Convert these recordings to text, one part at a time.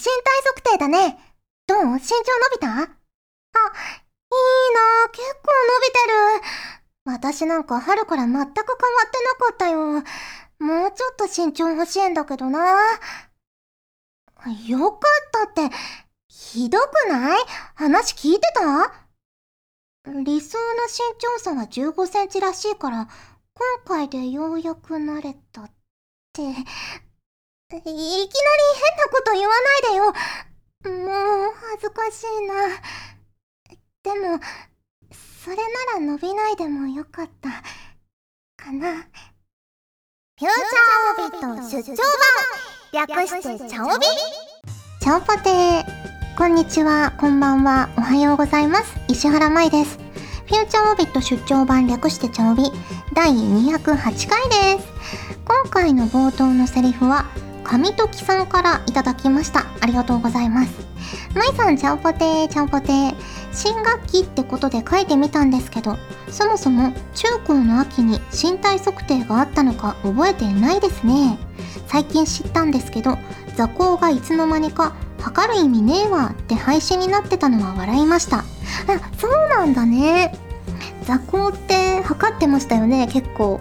身体測定だね。どう？身長伸びた？あ、いいな結構伸びてる。私なんか春から全く変わってなかったよ。もうちょっと身長欲しいんだけどな。よかったって、ひどくない？話聞いてた？理想の身長差は15センチらしいから、今回でようやく慣れたって。いきなり変なこと言わないでよ。もう恥ずかしいな。でも、それなら伸びないでもよかった。かな。フューチャーオビット出張版略してチャオビチャオポテーこんにちは、こんばんは、おはようございます。石原舞です。フューチャーオビット出張版略してチャオビ第208回です。今回の冒頭のセリフは、神時さんからいただきました。ありがとうございます。まいさん、チャオポテー、チャオポテー。新学期ってことで書いてみたんですけど、そもそも中高の秋に身体測定があったのか覚えてないですね。最近知ったんですけど、座高がいつの間にか測る意味ねえわって配信になってたのは笑いました。あ、そうなんだね。座高って測ってましたよね、結構。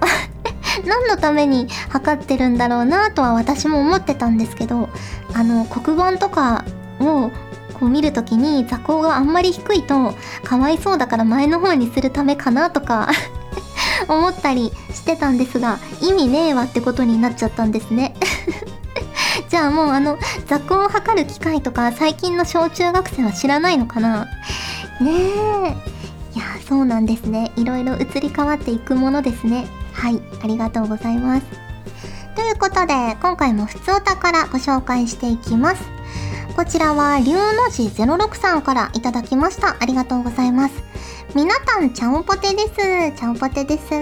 何のために測ってるんだろうなとは私も思ってたんですけど、あの、黒板とかをこう見るときに座高があんまり低いとかわいそうだから前の方にするためかなとか 思ったりしてたんですが意味ねえわってことになっちゃったんですね。じゃあもうあの座高を測る機械とか最近の小中学生は知らないのかな？ねえ。いやそうなんですね。いろいろ移り変わっていくものですね。はいありがとうございます。ということで今回も普通お宝ご紹介していきます。こちらは龍の字06さんからいただきました。ありがとうございます。みなたんちゃんぽてです。ちゃんぽてです。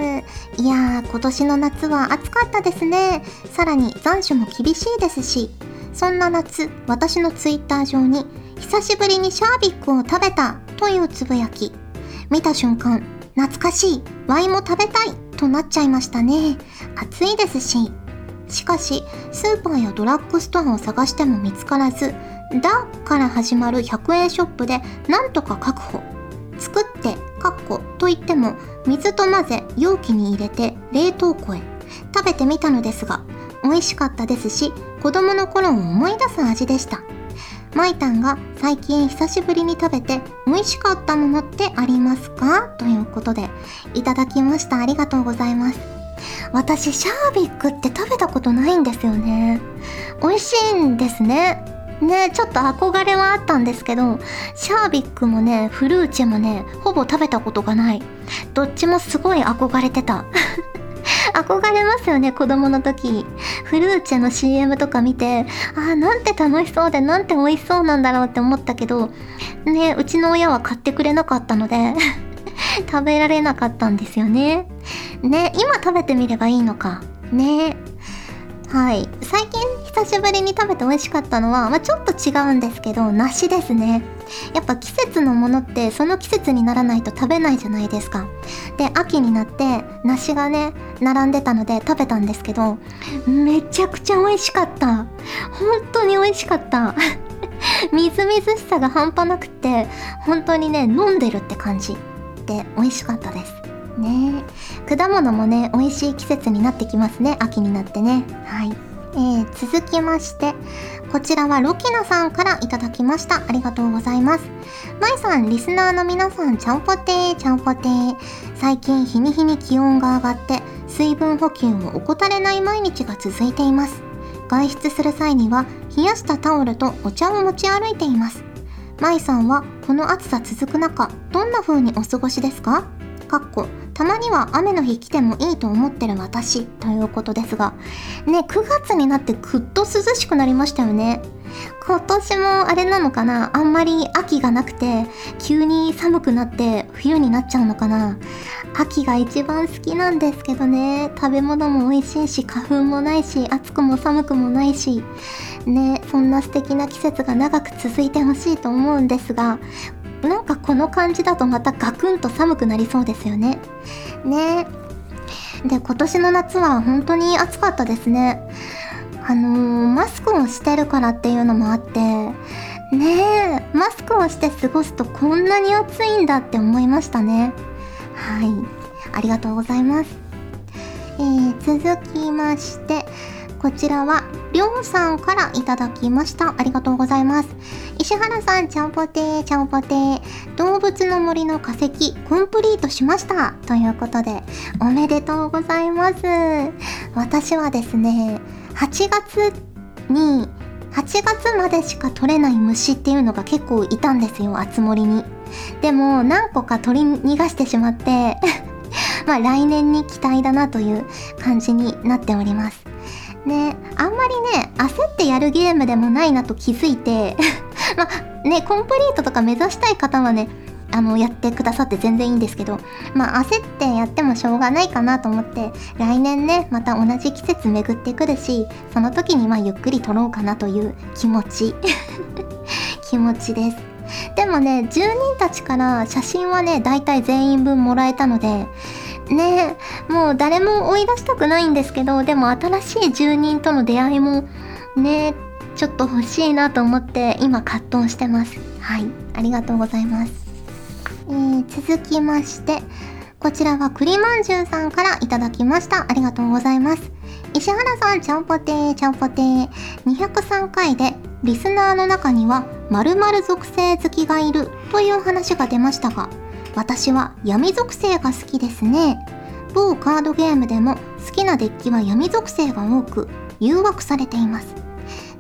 いやー今年の夏は暑かったですね。さらに残暑も厳しいですし。そんな夏私のツイッター上に久しぶりにシャービックを食べたというつぶやき。見た瞬間懐かしい。ワイも食べたい。となっちゃいましたね。暑いですし。しかしスーパーやドラッグストアを探しても見つからずだから始まる100円ショップでなんとか確保。作ってカッコといっても水と混ぜ容器に入れて冷凍庫へ。食べてみたのですが美味しかったですし子供の頃を思い出す味でした。マイタンが最近久しぶりに食べて美味しかったものってありますか？ということでいただきました。ありがとうございます。私シャービックって食べたことないんですよね。美味しいんですね。ねちょっと憧れはあったんですけどシャービックもねフルーチェもねほぼ食べたことがない。どっちもすごい憧れてた。憧れますよね子供の時。フルーチェの CM とか見てあーなんて楽しそうでなんて美味しそうなんだろうって思ったけどねうちの親は買ってくれなかったので 食べられなかったんですよね。ね今食べてみればいいのか。ね。はい。最近久しぶりに食べて美味しかったのは、まあ、ちょっと違うんですけど梨ですね。やっぱ季節のものってその季節にならないと食べないじゃないですか。で秋になって梨がね並んでたので食べたんですけどめちゃくちゃ美味しかった。本当に美味しかった。みずみずしさが半端なくって本当にね飲んでるって感じで美味しかったです。ね。果物もね美味しい季節になってきますね秋になってね。はい。えー、続きましてこちらはロキナさんからいただきました。ありがとうございます。まいさんリスナーの皆さんちゃんぽてーちゃんぽてー。最近日に日に気温が上がって水分補給を怠れない毎日が続いています。外出する際には冷やしたタオルとお茶を持ち歩いています。まいさんはこの暑さ続く中どんな風にお過ごしですか？かっこたまには雨の日来てもいいと思ってる私ということですがね9月になってぐっと涼しくなりましたよね。今年もあれなのかな？あんまり秋がなくて急に寒くなって冬になっちゃうのかな？秋が一番好きなんですけどね。食べ物も美味しいし花粉もないし暑くも寒くもないしねそんな素敵な季節が長く続いてほしいと思うんですがなんかこの感じだとまたガクンと寒くなりそうですよね。ね。で、今年の夏は本当に暑かったですね。あのー、マスクをしてるからっていうのもあってねえマスクをして過ごすとこんなに暑いんだって思いましたね。はい。ありがとうございます。えー、続きましてこちらはりょうさんからいただきました。ありがとうございます。石原さんちゃんぽてーちゃんぽてー動物の森の化石コンプリートしましたということでおめでとうございます私はですね8月に8月までしか取れない虫っていうのが結構いたんですよ、あつ森に。でも何個か取り逃がしてしまって まあ来年に期待だなという感じになっております。ね、あんまりね、焦ってやるゲームでもないなと気づいてまあね、コンプリートとか目指したい方はね、あの、やってくださって全然いいんですけど、まあ、焦ってやってもしょうがないかなと思って、来年ね、また同じ季節巡ってくるし、その時にまあ、ゆっくり撮ろうかなという気持ち。気持ちです。でもね、住人たちから写真はね、大体全員分もらえたので、ねもう誰も追い出したくないんですけど、でも新しい住人との出会いも、ねちょっと欲しいなと思って今葛藤してます。はい。ありがとうございます。えー、続きまして、こちらは栗まんじゅうさんからいただきました。ありがとうございます。石原さん、ちゃんぽてー、ちゃんぽてー。203回で、リスナーの中には、〇〇属性好きがいるという話が出ましたが、私は闇属性が好きですね。某カードゲームでも好きなデッキは闇属性が多く、誘惑されています。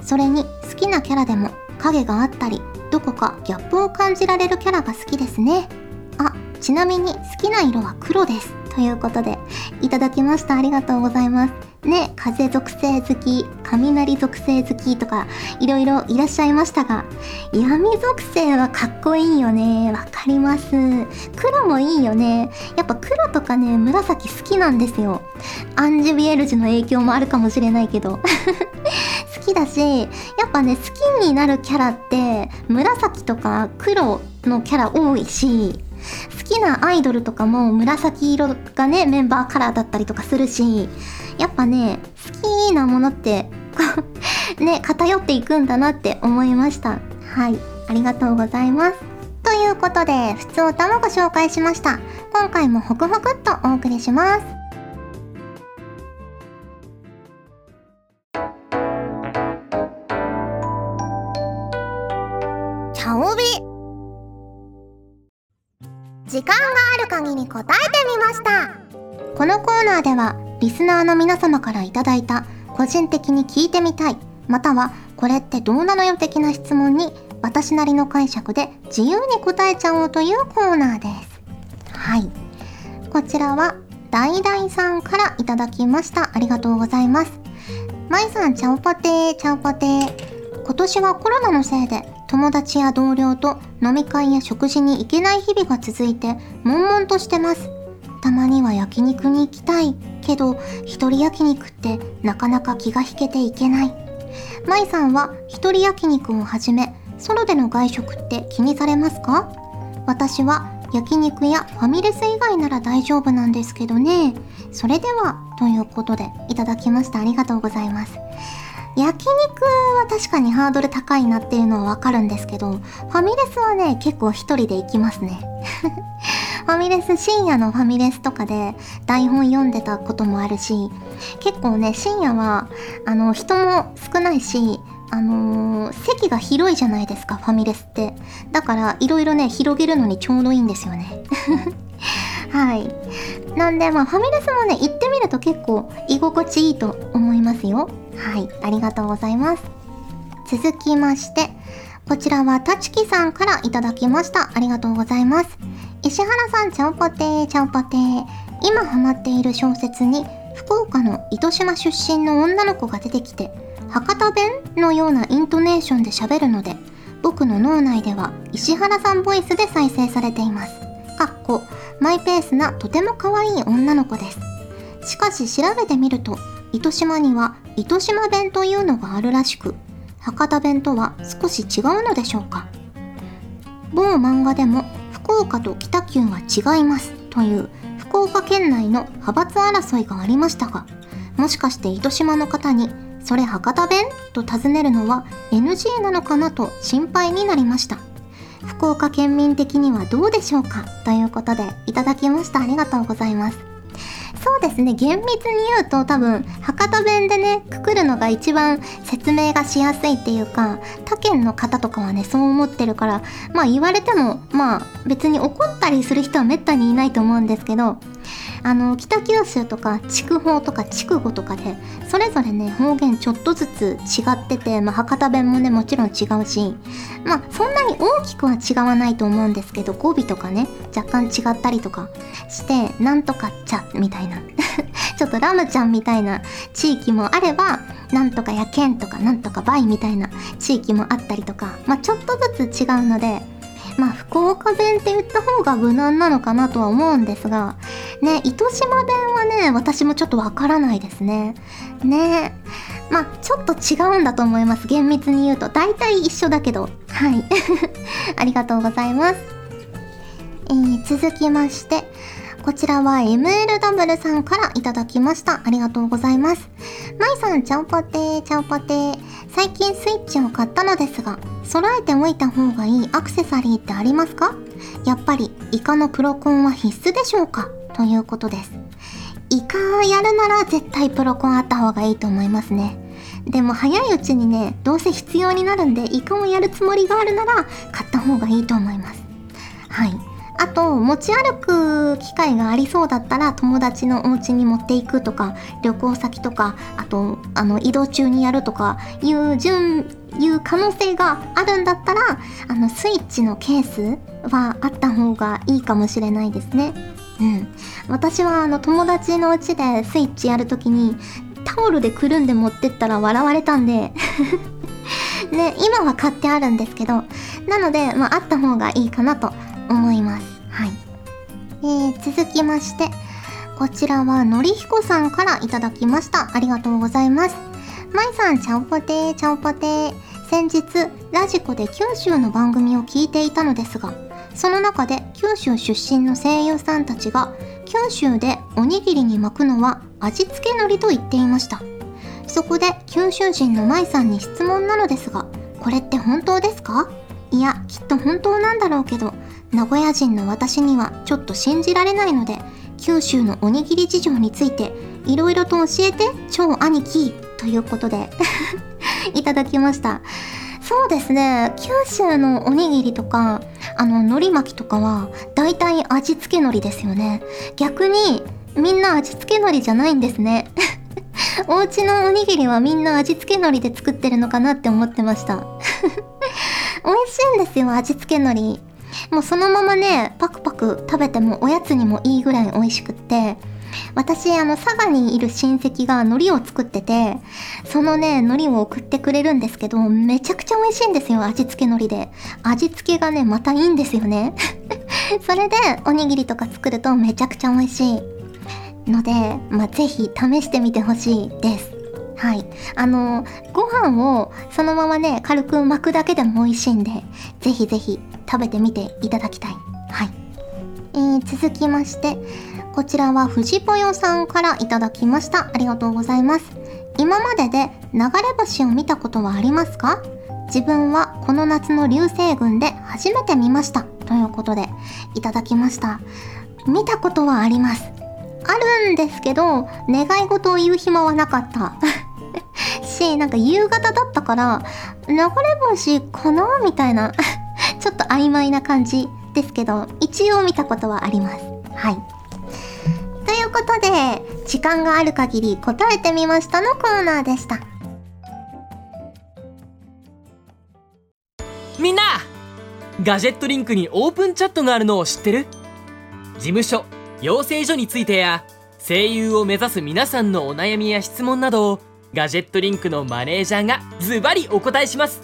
それに好きなキャラでも影があったり、どこかギャップを感じられるキャラが好きですね。あ、ちなみに好きな色は黒です。ということで、いただきました。ありがとうございます。ね、風属性好き、雷属性好きとか、いろいろいらっしゃいましたが、闇属性はかっこいいよね。わかります。黒もいいよね。やっぱ黒とかね、紫好きなんですよ。アンジュビエルジュの影響もあるかもしれないけど。きだし、やっぱね、好きになるキャラって、紫とか黒のキャラ多いし、好きなアイドルとかも紫色がね、メンバーカラーだったりとかするし、やっぱね、好きなものって、ね、偏っていくんだなって思いました。はい、ありがとうございます。ということで、普通歌もご紹介しました。今回もホクホクっとお送りします。時間がある限り答えてみました。このコーナーではリスナーの皆様からいいた個人的に聞いてみたいまたはこれってどうなのよ的な質問に私なりの解釈で自由に答えちゃおうというコーナーです。はい。こちらはダイダイさんからいただきました。ありがとうございます。まいさんちゃおぽてーちゃおぽてー。今年はコロナのせいで友達や同僚と飲み会や食事に行けない日々が続いて悶々としてます。たまには焼肉に行きたいけど一人焼肉ってなかなか気が引けていけない。舞さんは一人焼肉をはじめソロでの外食って気にされますか？私は焼肉やファミレス以外なら大丈夫なんですけどね。それではということでいただきました。ありがとうございます。焼肉は確かにハードル高いなっていうのはわかるんですけど、ファミレスはね、結構一人で行きますね。ファミレス、深夜のファミレスとかで台本読んでたこともあるし、結構ね、深夜は、あの、人も少ないし、あのー、席が広いじゃないですか、ファミレスって。だから、いろいろね、広げるのにちょうどいいんですよね。はい。なんで、まあ、ファミレスもね、行ってみると結構居心地いいと思いますよ。はい。ありがとうございます。続きまして、こちらはたちきさんからいただきました。ありがとうございます。石原さん、ちゃんぽてー、ちゃんぽてー。今ハマっている小説に、福岡の糸島出身の女の子が出てきて、博多弁のようなイントネーションで喋るので、僕の脳内では石原さんボイスで再生されています。かっこマイペースなとても可愛い女の子です。しかし調べてみると、糸島には糸島弁というのがあるらしく、博多弁とは少し違うのでしょうか。某漫画でも福岡と北九は違いますという福岡県内の派閥争いがありましたが、もしかして糸島の方にそれ博多弁と尋ねるのは NG なのかなと心配になりました。福岡県民的にはどうでしょうかということでいただきました。ありがとうございます。そうですね。厳密に言うと多分博多弁でねくくるのが一番説明がしやすいっていうか他県の方とかはねそう思ってるからまあ言われてもまあ別に怒ったりする人はめったにいないと思うんですけどあの北九州とか筑豊とか筑後とかでそれぞれね方言ちょっとずつ違ってて、まあ、博多弁もねもちろん違うしまあそんなに大きくは違わないと思うんですけど語尾とかね若干違ったりとかしてなんとかちゃみたいな ちょっとラムちゃんみたいな地域もあればなんとかやけんとかなんとかバイみたいな地域もあったりとかまあちょっとずつ違うのでまあ福岡弁って言った方が無難なのかなとは思うんですがね糸島弁はね私もちょっとわからないですね。ね。まあちょっと違うんだと思います厳密に言うと。大体一緒だけど。はい。ありがとうございます、えー、続きましてこちらは MLW さんからいただきました。ありがとうございます。まいさん、ちゃんぽてー、ちゃんぽてー。最近スイッチを買ったのですが、揃えておいた方がいいアクセサリーってありますか？やっぱり、イカのプロコンは必須でしょうか？ということです。イカやるなら絶対プロコンあった方がいいと思いますね。でも早いうちにね、どうせ必要になるんで、イカをやるつもりがあるなら、買った方がいいと思います。はい。あと持ち歩く機会がありそうだったら友達のお家に持っていくとか旅行先とかあとあの移動中にやるとかいう順いう可能性があるんだったらあのスイッチのケースはあった方がいいかもしれないですね。うん、私はあの友達の家でスイッチやるときにタオルでくるんで持ってったら笑われたんで ね、今は買ってあるんですけどなので、まあ、あった方がいいかなと思います。はい。えー、続きまして、こちらはのりひこさんからいただきました。ありがとうございます。まいさん、ちゃんぽてー、ちゃんぽてー。先日、ラジコで九州の番組を聞いていたのですが、その中で九州出身の声優さんたちが、九州でおにぎりに巻くのは味付け海苔と言っていました。そこで九州人のまいさんに質問なのですが、これって本当ですか？いや、きっと本当なんだろうけど、名古屋人の私にはちょっと信じられないので、九州のおにぎり事情について、いろいろと教えて、超兄貴ということで いただきました。そうですね、九州のおにぎりとか、あの、海苔巻きとかは、大体味付け海苔ですよね。逆に、みんな味付け海苔じゃないんですね。お家のおにぎりはみんな味付け海苔で作ってるのかなって思ってました。美味しいんですよ、味付け海苔。もうそのままね、パクパク食べてもおやつにもいいぐらい美味しくって、私、あの、佐賀にいる親戚が海苔を作ってて、そのね、海苔を送ってくれるんですけど、めちゃくちゃ美味しいんですよ、味付け海苔で。味付けがね、またいいんですよね。それで、おにぎりとか作るとめちゃくちゃ美味しい。ので、まあ、ぜひ試してみてほしいです。はい。あのご飯をそのままね、軽く巻くだけでも美味しいんで、ぜひぜひ食べてみていただきたい。はい。えー、続きまして、こちらは藤ぽよさんからいただきました。ありがとうございます。今までで流れ星を見たことはありますか？自分はこの夏の流星群で初めて見ました。ということで、いただきました。見たことはあります。あるんですけど、願い事を言う暇はなかった。し、なんか夕方だったから、流れ星かな？みたいな ちょっと曖昧な感じですけど、一応見たことはあります。はい。ということで、時間がある限り答えてみましたのコーナーでした。みんなガジェットリンクにオープンチャットがあるのを知ってる？事務所、養成所についてや、声優を目指す皆さんのお悩みや質問などをガジェットリンクのマネージャーがズバリお答えします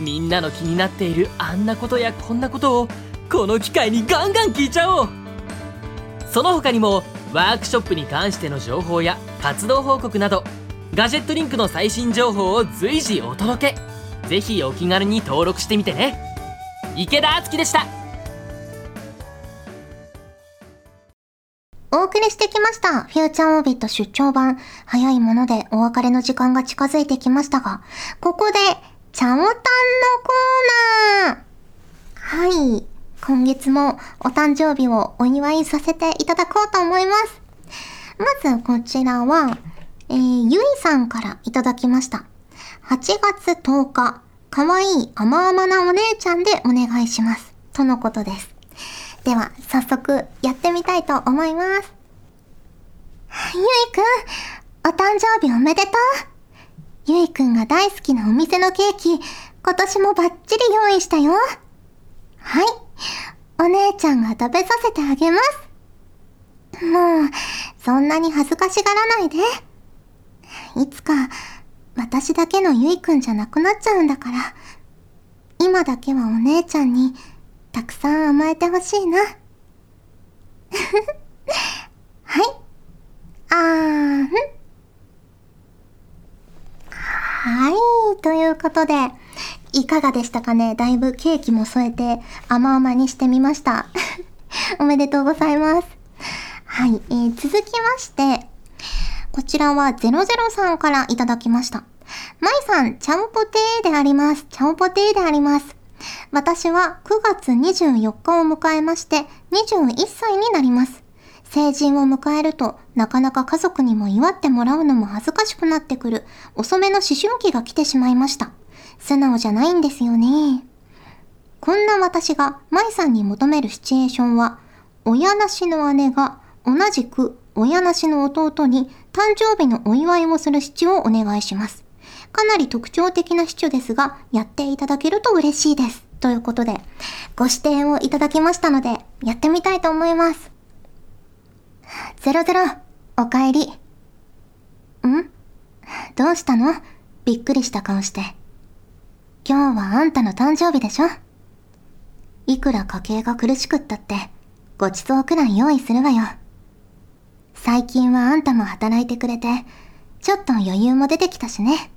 みんなの気になっているあんなことやこんなことをこの機会にガンガン聞いちゃおうその他にもワークショップに関しての情報や活動報告などガジェットリンクの最新情報を随時お届けぜひお気軽に登録してみてね池田敦樹でしたお送りしてきました。フューチャーオービット出張版。早いものでお別れの時間が近づいてきましたが、ここで、チャオタンのコーナーはい。今月もお誕生日をお祝いさせていただこうと思います。まずこちらは、えー、ゆいさんからいただきました。8月10日、かわいい甘々なお姉ちゃんでお願いします。とのことです。では、早速やってみたいと思います。ゆいくん、お誕生日おめでとう。ゆいくんが大好きなお店のケーキ、今年もバッチリ用意したよ。はい。お姉ちゃんが食べさせてあげます。もう、そんなに恥ずかしがらないで。いつか、私だけのゆいくんじゃなくなっちゃうんだから、今だけはお姉ちゃんに、たくさん甘えてほしいな。はい。あーん。はい。ということで、いかがでしたかね？だいぶケーキも添えて甘々にしてみました。おめでとうございます。はい。えー、続きまして、こちらは00さんからいただきました。まいさん、ちゃんぽてーであります。ちゃんぽてーであります。私は9月24日を迎えまして21歳になります。成人を迎えるとなかなか家族にも祝ってもらうのも恥ずかしくなってくる遅めの思春期が来てしまいました。素直じゃないんですよね。こんな私が舞さんに求めるシチュエーションは親なしの姉が同じく親なしの弟に誕生日のお祝いをするシチュをお願いします。かなり特徴的なシチュですが、やっていただけると嬉しいです。ということで、ご指定をいただきましたので、やってみたいと思います。ゼロゼロ、おかえり。ん？どうしたの？びっくりした顔して。今日はあんたの誕生日でしょ？いくら家計が苦しくったって、ごちそうくらい用意するわよ。最近はあんたも働いてくれて、ちょっと余裕も出てきたしね。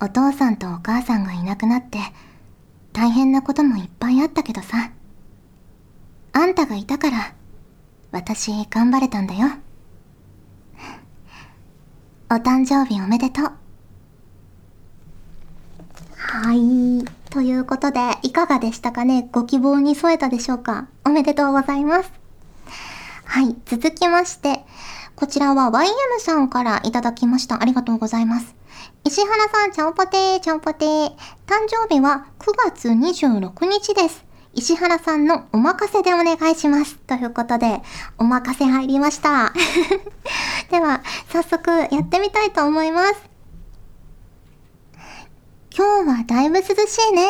お父さんとお母さんがいなくなって、大変なこともいっぱいあったけどさ。あんたがいたから、私頑張れたんだよ。お誕生日おめでとう。はい。ということで、いかがでしたかね？ご希望に添えたでしょうか？おめでとうございます。はい。続きまして、こちらは YM さんからいただきました。ありがとうございます。石原さん、ちゃんぽてー、ちゃんぽてー。誕生日は9月26日です。石原さんのお任せでお願いします。ということで、お任せ入りました。では、早速やってみたいと思います。今日はだいぶ涼しいね。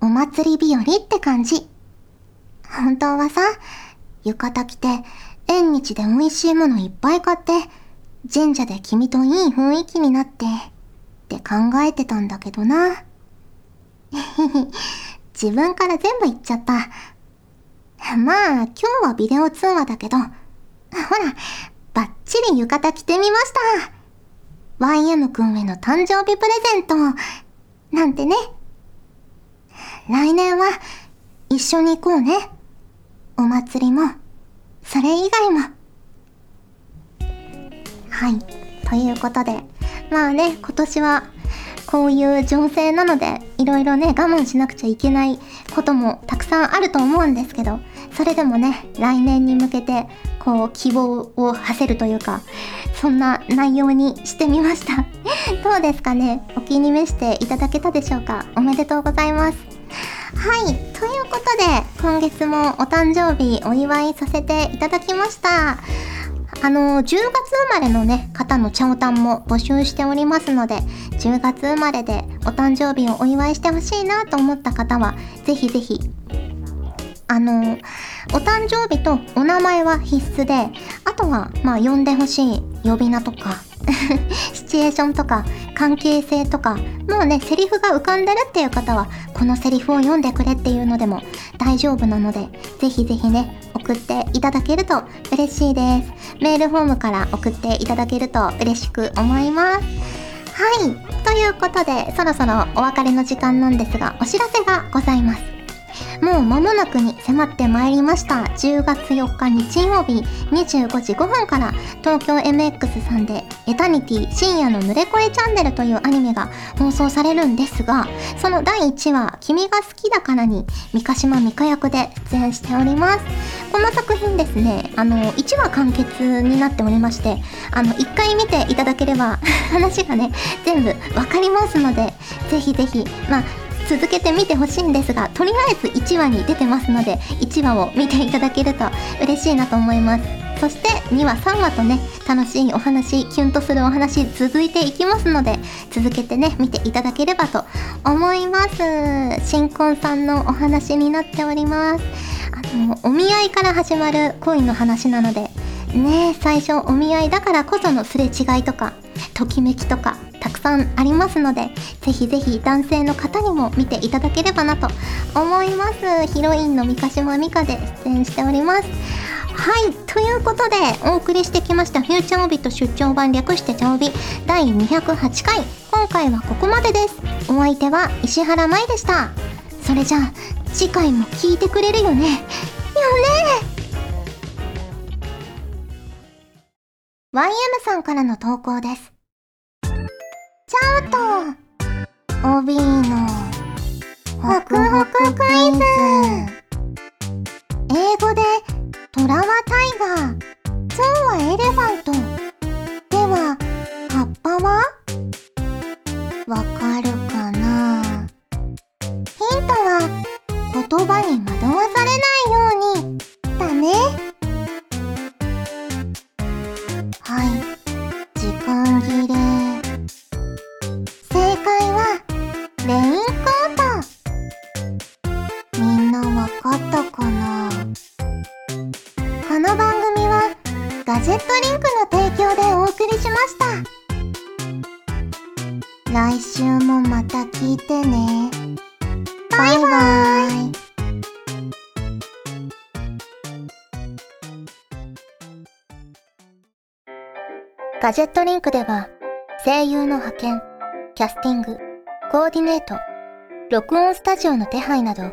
お祭り日和って感じ。本当はさ、浴衣着て、縁日で美味しいものいっぱい買って、神社で君といい雰囲気になって、って考えてたんだけどな。自分から全部言っちゃった。まあ、今日はビデオ通話だけど、ほら、バッチリ浴衣着てみました。YM くんへの誕生日プレゼント、なんてね。来年は一緒に行こうね。お祭りも、それ以外も。はい。ということで、まあね、今年はこういう情勢なので、いろいろね、我慢しなくちゃいけないこともたくさんあると思うんですけど、それでもね、来年に向けて、こう、希望を馳せるというか、そんな内容にしてみました。どうですかね？お気に召していただけたでしょうか？おめでとうございます。はい。ということで、今月もお誕生日お祝いさせていただきました。あの、10月生まれのね、方のチャオタンも募集しておりますので、10月生まれでお誕生日をお祝いしてほしいなと思った方は、ぜひぜひ、あの、お誕生日とお名前は必須で、あとは、まあ、呼んでほしい呼び名とか、シチュエーションとか、関係性とか、もうね、セリフが浮かんでるっていう方は、このセリフを読んでくれっていうのでも大丈夫なので、ぜひぜひね、送っていただけると嬉しいです。メールフォームから送っていただけると嬉しく思います。はい。ということで、そろそろお別れの時間なんですが、お知らせがございます。もう間もなくに迫ってまいりました。10月4日日曜日25時5分から東京 MX さんでエタニティ深夜の濡れ声チャンネルというアニメが放送されるんですがその第1話君が好きだからに三ヶ島美香役で出演しております。この作品ですねあの1話完結になっておりましてあの1回見ていただければ 話がね全部わかりますのでぜひぜひまあ続けて見てほしいんですがとりあえず1話に出てますので1話を見ていただけると嬉しいなと思います。そして2話3話とね楽しいお話キュンとするお話続いていきますので続けてね見ていただければと思います。新婚さんのお話になっております。あのお見合いから始まる恋の話なのでね最初お見合いだからこそのすれ違いとかときめきとかたくさんありますのでぜひぜひ男性の方にも見ていただければなと思います。ヒロインの三ヶ島美香で出演しております。はいということでお送りしてきました「フューチャーオビット出張版略してチャオビ」第208回。今回はここまでです。お相手は石原舞でした。それじゃあ次回も聞いてくれるよね。よね。YM さんからの投稿です。ちゃうと帯のホクホククイズ。英語でトラはタイガー。ゾウはエレファント。では葉っぱは？わかるかな？ヒントは言葉に惑わさ提供でお送りしました。来週もまた聞いてね。バイバイ。ガジェットリンクでは声優の派遣キャスティング、コーディネート、録音スタジオの手配など、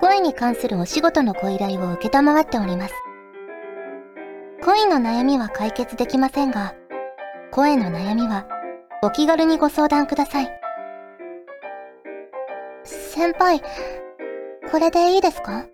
声に関するお仕事のご依頼を受けたまわっております。恋の悩みは解決できませんが、声の悩みはお気軽にご相談ください。先輩、これでいいですか？